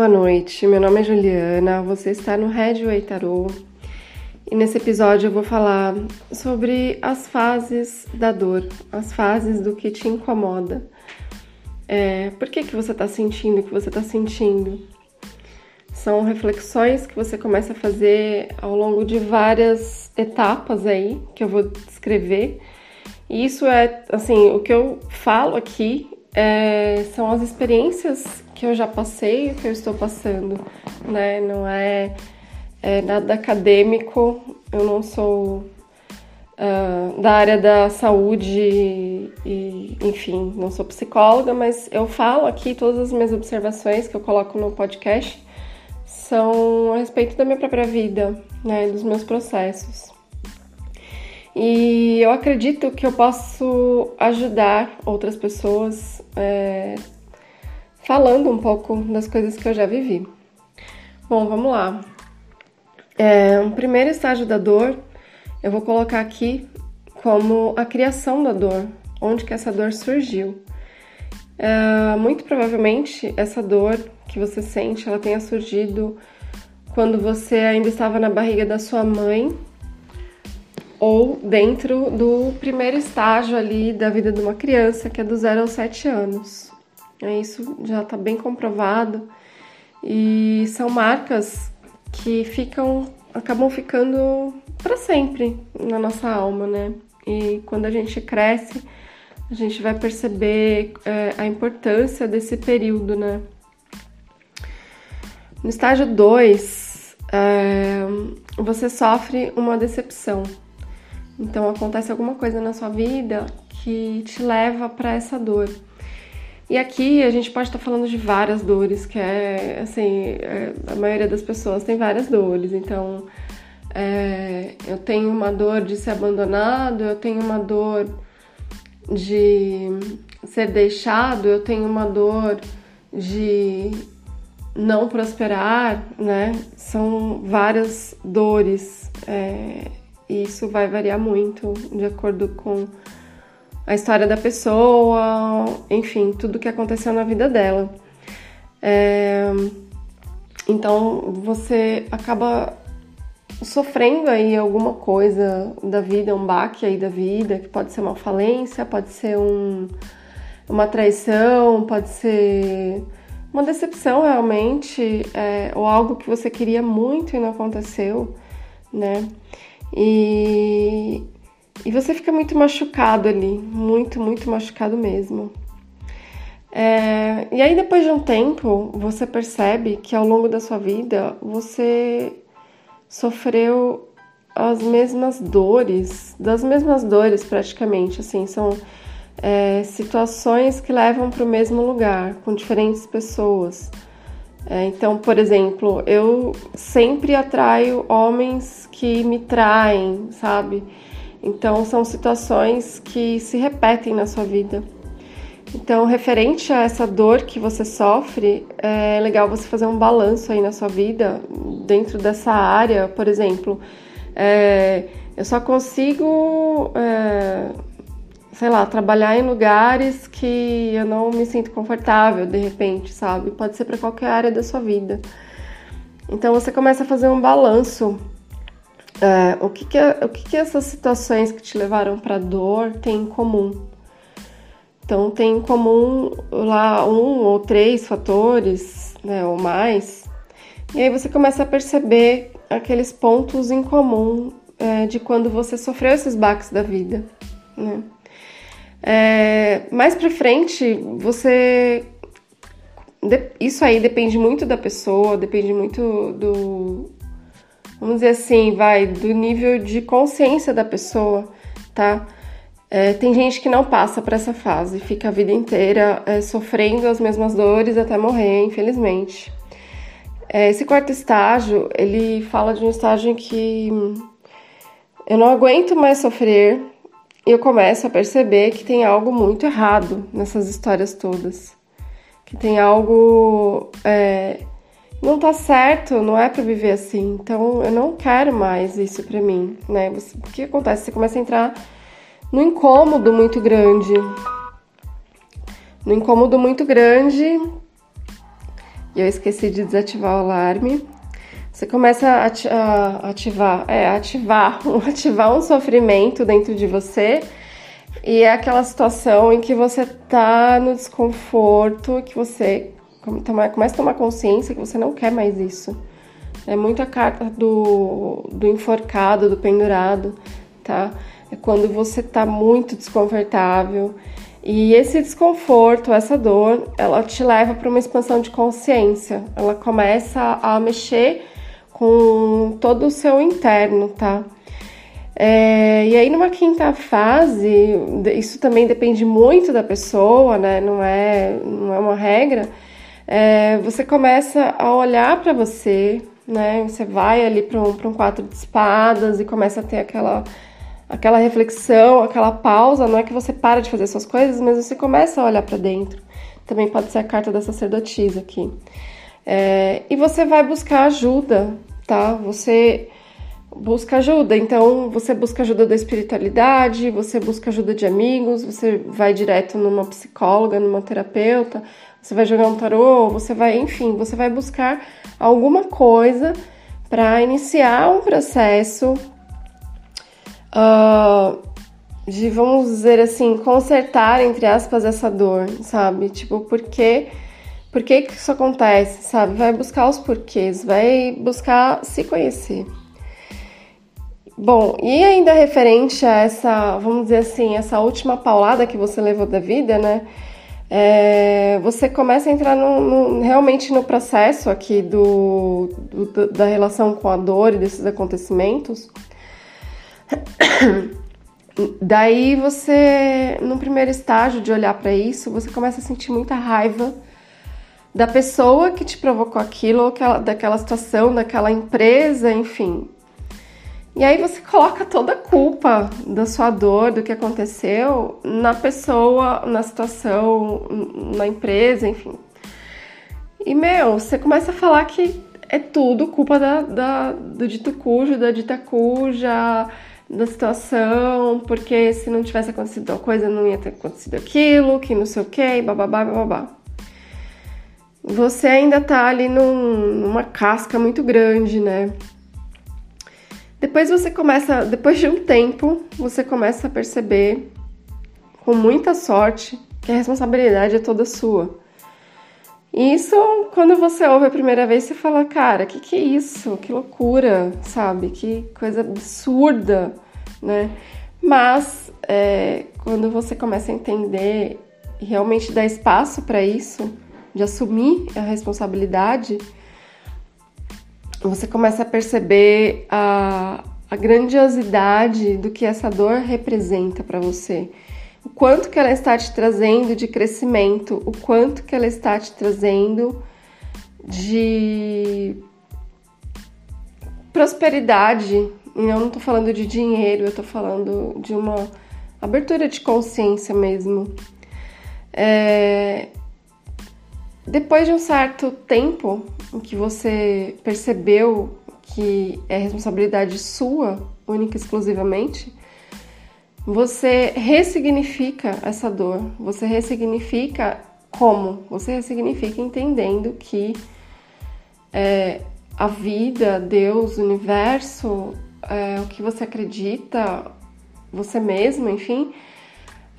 Boa noite, meu nome é Juliana, você está no Redway Tarot e nesse episódio eu vou falar sobre as fases da dor, as fases do que te incomoda. É, por que, que você está sentindo o que você está sentindo? São reflexões que você começa a fazer ao longo de várias etapas aí que eu vou descrever. E isso é, assim, o que eu falo aqui é, são as experiências que eu já passei, que eu estou passando, né? Não é, é nada acadêmico, eu não sou uh, da área da saúde e, enfim, não sou psicóloga, mas eu falo aqui todas as minhas observações que eu coloco no podcast são a respeito da minha própria vida, né? Dos meus processos. E eu acredito que eu posso ajudar outras pessoas é, falando um pouco das coisas que eu já vivi. Bom, vamos lá. É, um primeiro estágio da dor, eu vou colocar aqui como a criação da dor, onde que essa dor surgiu. É, muito provavelmente essa dor que você sente, ela tenha surgido quando você ainda estava na barriga da sua mãe ou dentro do primeiro estágio ali da vida de uma criança, que é do 0 aos 7 anos. É, isso já está bem comprovado e são marcas que ficam, acabam ficando para sempre na nossa alma, né? E quando a gente cresce, a gente vai perceber é, a importância desse período, né? No estágio 2, é, você sofre uma decepção. Então acontece alguma coisa na sua vida que te leva para essa dor. E aqui a gente pode estar falando de várias dores, que é assim, é, a maioria das pessoas tem várias dores. Então, é, eu tenho uma dor de ser abandonado, eu tenho uma dor de ser deixado, eu tenho uma dor de não prosperar, né? São várias dores. É, e isso vai variar muito de acordo com a história da pessoa, enfim, tudo que aconteceu na vida dela. É, então você acaba sofrendo aí alguma coisa da vida, um baque aí da vida, que pode ser uma falência, pode ser um, uma traição, pode ser uma decepção realmente, é, ou algo que você queria muito e não aconteceu, né? E, e você fica muito machucado ali, muito, muito machucado mesmo. É, e aí, depois de um tempo, você percebe que ao longo da sua vida você sofreu as mesmas dores, das mesmas dores praticamente, assim, são é, situações que levam para o mesmo lugar, com diferentes pessoas. É, então, por exemplo, eu sempre atraio homens que me traem, sabe? Então, são situações que se repetem na sua vida. Então, referente a essa dor que você sofre, é legal você fazer um balanço aí na sua vida, dentro dessa área, por exemplo. É, eu só consigo é, sei lá, trabalhar em lugares que eu não me sinto confortável de repente, sabe? Pode ser para qualquer área da sua vida. Então você começa a fazer um balanço. É, o que, que, o que, que essas situações que te levaram para dor têm em comum? Então tem em comum lá um ou três fatores, né, ou mais. E aí você começa a perceber aqueles pontos em comum é, de quando você sofreu esses baques da vida, né? É, mais pra frente, você. Isso aí depende muito da pessoa, depende muito do. Vamos dizer assim, vai, do nível de consciência da pessoa, tá? É, tem gente que não passa por essa fase, fica a vida inteira é, sofrendo as mesmas dores até morrer, infelizmente. É, esse quarto estágio, ele fala de um estágio em que eu não aguento mais sofrer, eu começo a perceber que tem algo muito errado nessas histórias todas. Que tem algo. É, não tá certo, não é para viver assim. Então eu não quero mais isso para mim, né? Você, o que acontece? Você começa a entrar no incômodo muito grande. No incômodo muito grande. E e eu esqueci de desativar o alarme. Você começa a ativar, é, ativar, ativar um sofrimento dentro de você e é aquela situação em que você tá no desconforto, que você começa a tomar consciência que você não quer mais isso. É muita carta do, do enforcado, do pendurado, tá? É quando você tá muito desconfortável. E esse desconforto, essa dor, ela te leva para uma expansão de consciência. Ela começa a mexer com todo o seu interno, tá? É, e aí, numa quinta fase, isso também depende muito da pessoa, né? Não é, não é uma regra. É, você começa a olhar para você, né? Você vai ali para um, um quatro de espadas e começa a ter aquela, aquela reflexão, aquela pausa. Não é que você para de fazer suas coisas, mas você começa a olhar para dentro. Também pode ser a carta da sacerdotisa aqui. É, e você vai buscar ajuda, tá? Você busca ajuda. Então, você busca ajuda da espiritualidade, você busca ajuda de amigos, você vai direto numa psicóloga, numa terapeuta, você vai jogar um tarô, você vai, enfim, você vai buscar alguma coisa para iniciar um processo uh, de, vamos dizer assim, consertar, entre aspas, essa dor, sabe? Tipo, por que, que isso acontece, sabe? Vai buscar os porquês, vai buscar se conhecer. Bom, e ainda referente a essa, vamos dizer assim, essa última paulada que você levou da vida, né? É, você começa a entrar no, no, realmente no processo aqui do, do, da relação com a dor e desses acontecimentos. Daí você, no primeiro estágio de olhar para isso, você começa a sentir muita raiva da pessoa que te provocou aquilo, daquela situação, daquela empresa, enfim. E aí você coloca toda a culpa da sua dor, do que aconteceu, na pessoa, na situação, na empresa, enfim. E, meu, você começa a falar que é tudo culpa da, da, do dito cujo, da dita cuja, da situação, porque se não tivesse acontecido tal coisa, não ia ter acontecido aquilo, que não sei o que, bababá, bababá. Você ainda tá ali num, numa casca muito grande, né? Depois você começa, depois de um tempo, você começa a perceber com muita sorte que a responsabilidade é toda sua. E isso, quando você ouve a primeira vez, você fala, cara, que que é isso? Que loucura, sabe? Que coisa absurda, né? Mas é, quando você começa a entender e realmente dar espaço para isso, de assumir a responsabilidade, você começa a perceber a, a grandiosidade do que essa dor representa para você. O quanto que ela está te trazendo de crescimento, o quanto que ela está te trazendo de prosperidade. E eu não estou falando de dinheiro, eu estou falando de uma abertura de consciência mesmo. É, depois de um certo tempo em que você percebeu que é responsabilidade sua, única e exclusivamente, você ressignifica essa dor. Você ressignifica como? Você ressignifica entendendo que é, a vida, Deus, o universo, é, o que você acredita, você mesmo, enfim,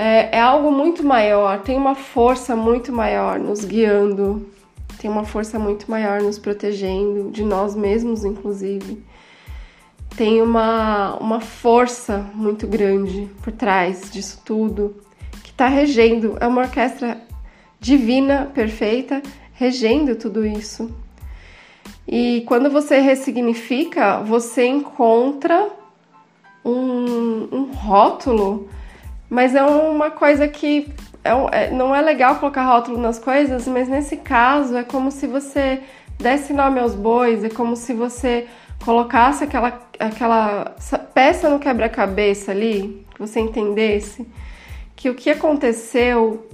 é, é algo muito maior, tem uma força muito maior nos guiando, tem uma força muito maior nos protegendo, de nós mesmos, inclusive. Tem uma, uma força muito grande por trás disso tudo, que está regendo. É uma orquestra divina, perfeita, regendo tudo isso. E quando você ressignifica, você encontra um, um rótulo mas é uma coisa que é, é, não é legal colocar rótulo nas coisas, mas nesse caso é como se você desse nome aos bois, é como se você colocasse aquela, aquela peça no quebra-cabeça ali, que você entendesse que o que aconteceu,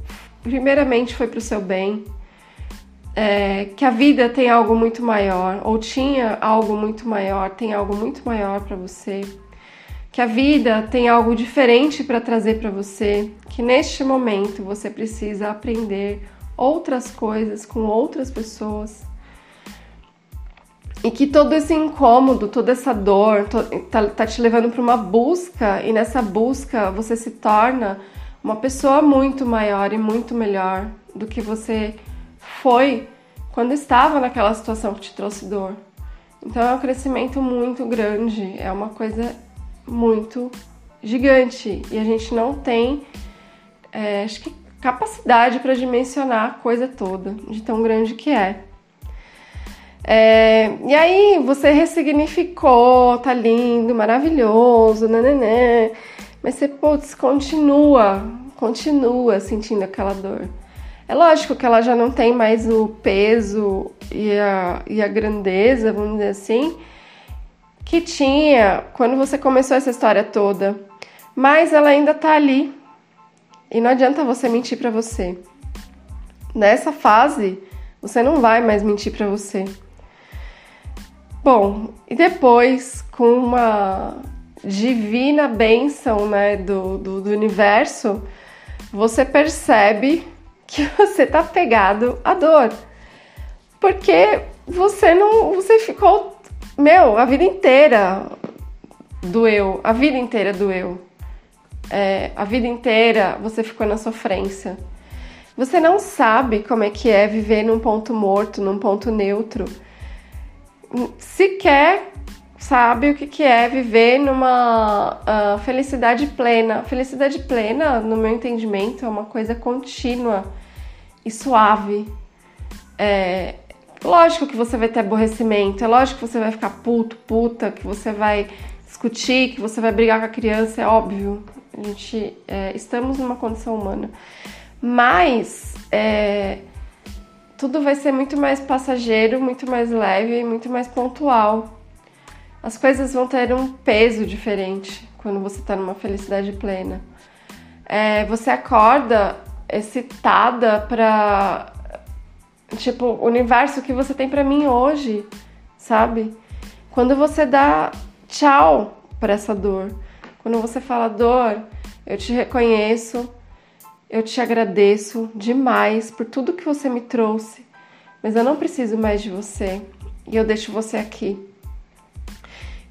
primeiramente, foi para o seu bem, é, que a vida tem algo muito maior, ou tinha algo muito maior, tem algo muito maior para você que a vida tem algo diferente para trazer para você, que neste momento você precisa aprender outras coisas com outras pessoas, e que todo esse incômodo, toda essa dor tá, tá te levando para uma busca e nessa busca você se torna uma pessoa muito maior e muito melhor do que você foi quando estava naquela situação que te trouxe dor. Então é um crescimento muito grande, é uma coisa muito gigante e a gente não tem, é, acho que capacidade para dimensionar a coisa toda, de tão grande que é. é. E aí você ressignificou, tá lindo, maravilhoso, nananã, mas você, putz, continua, continua sentindo aquela dor. É lógico que ela já não tem mais o peso e a, e a grandeza, vamos dizer assim, que tinha quando você começou essa história toda. Mas ela ainda tá ali. E não adianta você mentir para você. Nessa fase, você não vai mais mentir para você. Bom, e depois, com uma divina bênção né, do, do, do universo, você percebe que você tá pegado à dor. Porque você não. Você ficou. Meu, a vida inteira doeu. A vida inteira doeu. É, a vida inteira você ficou na sofrência. Você não sabe como é que é viver num ponto morto, num ponto neutro. Sequer sabe o que, que é viver numa uh, felicidade plena. Felicidade plena, no meu entendimento, é uma coisa contínua e suave. É, lógico que você vai ter aborrecimento, é lógico que você vai ficar puto, puta, que você vai discutir, que você vai brigar com a criança, é óbvio. A gente é, estamos numa condição humana. Mas é, tudo vai ser muito mais passageiro, muito mais leve, muito mais pontual as coisas vão ter um peso diferente quando você está numa felicidade plena. É, você acorda excitada para tipo o universo que você tem para mim hoje, sabe? Quando você dá tchau para essa dor, quando você fala dor, eu te reconheço, eu te agradeço demais por tudo que você me trouxe, mas eu não preciso mais de você e eu deixo você aqui.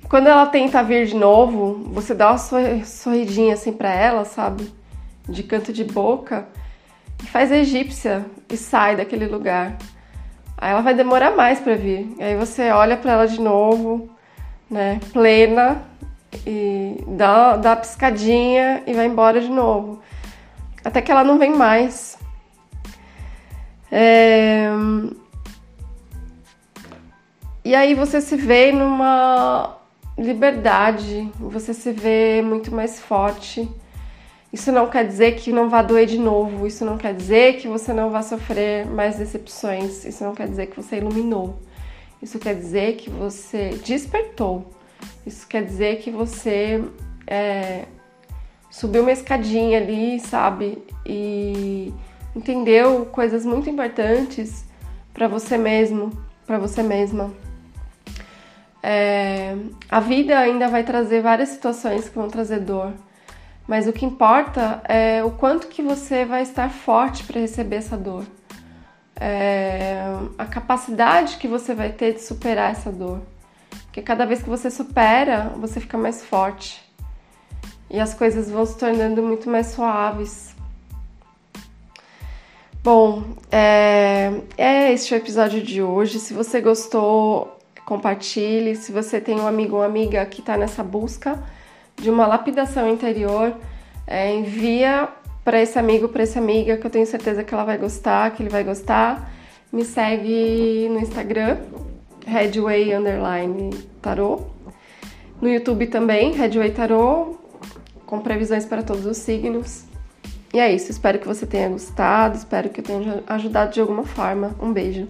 Quando ela tenta vir de novo, você dá uma sorridinha assim para ela, sabe? De canto de boca. E faz a egípcia e sai daquele lugar. Aí ela vai demorar mais para vir. Aí você olha para ela de novo, né? Plena. E dá, dá uma piscadinha e vai embora de novo. Até que ela não vem mais. É... E aí você se vê numa liberdade, você se vê muito mais forte. Isso não quer dizer que não vá doer de novo, isso não quer dizer que você não vá sofrer mais decepções, isso não quer dizer que você iluminou, isso quer dizer que você despertou, isso quer dizer que você é, subiu uma escadinha ali, sabe? E entendeu coisas muito importantes para você mesmo, para você mesma. É, a vida ainda vai trazer várias situações que vão trazer dor, mas o que importa é o quanto que você vai estar forte para receber essa dor. É, a capacidade que você vai ter de superar essa dor. Porque cada vez que você supera, você fica mais forte. E as coisas vão se tornando muito mais suaves. Bom, é, é este o episódio de hoje. Se você gostou, compartilhe. Se você tem um amigo ou amiga que está nessa busca de uma lapidação interior, é, envia para esse amigo, para essa amiga, que eu tenho certeza que ela vai gostar, que ele vai gostar. Me segue no Instagram, Underline Tarot. No YouTube também, Headway Tarot, com previsões para todos os signos. E é isso, espero que você tenha gostado, espero que eu tenha ajudado de alguma forma. Um beijo.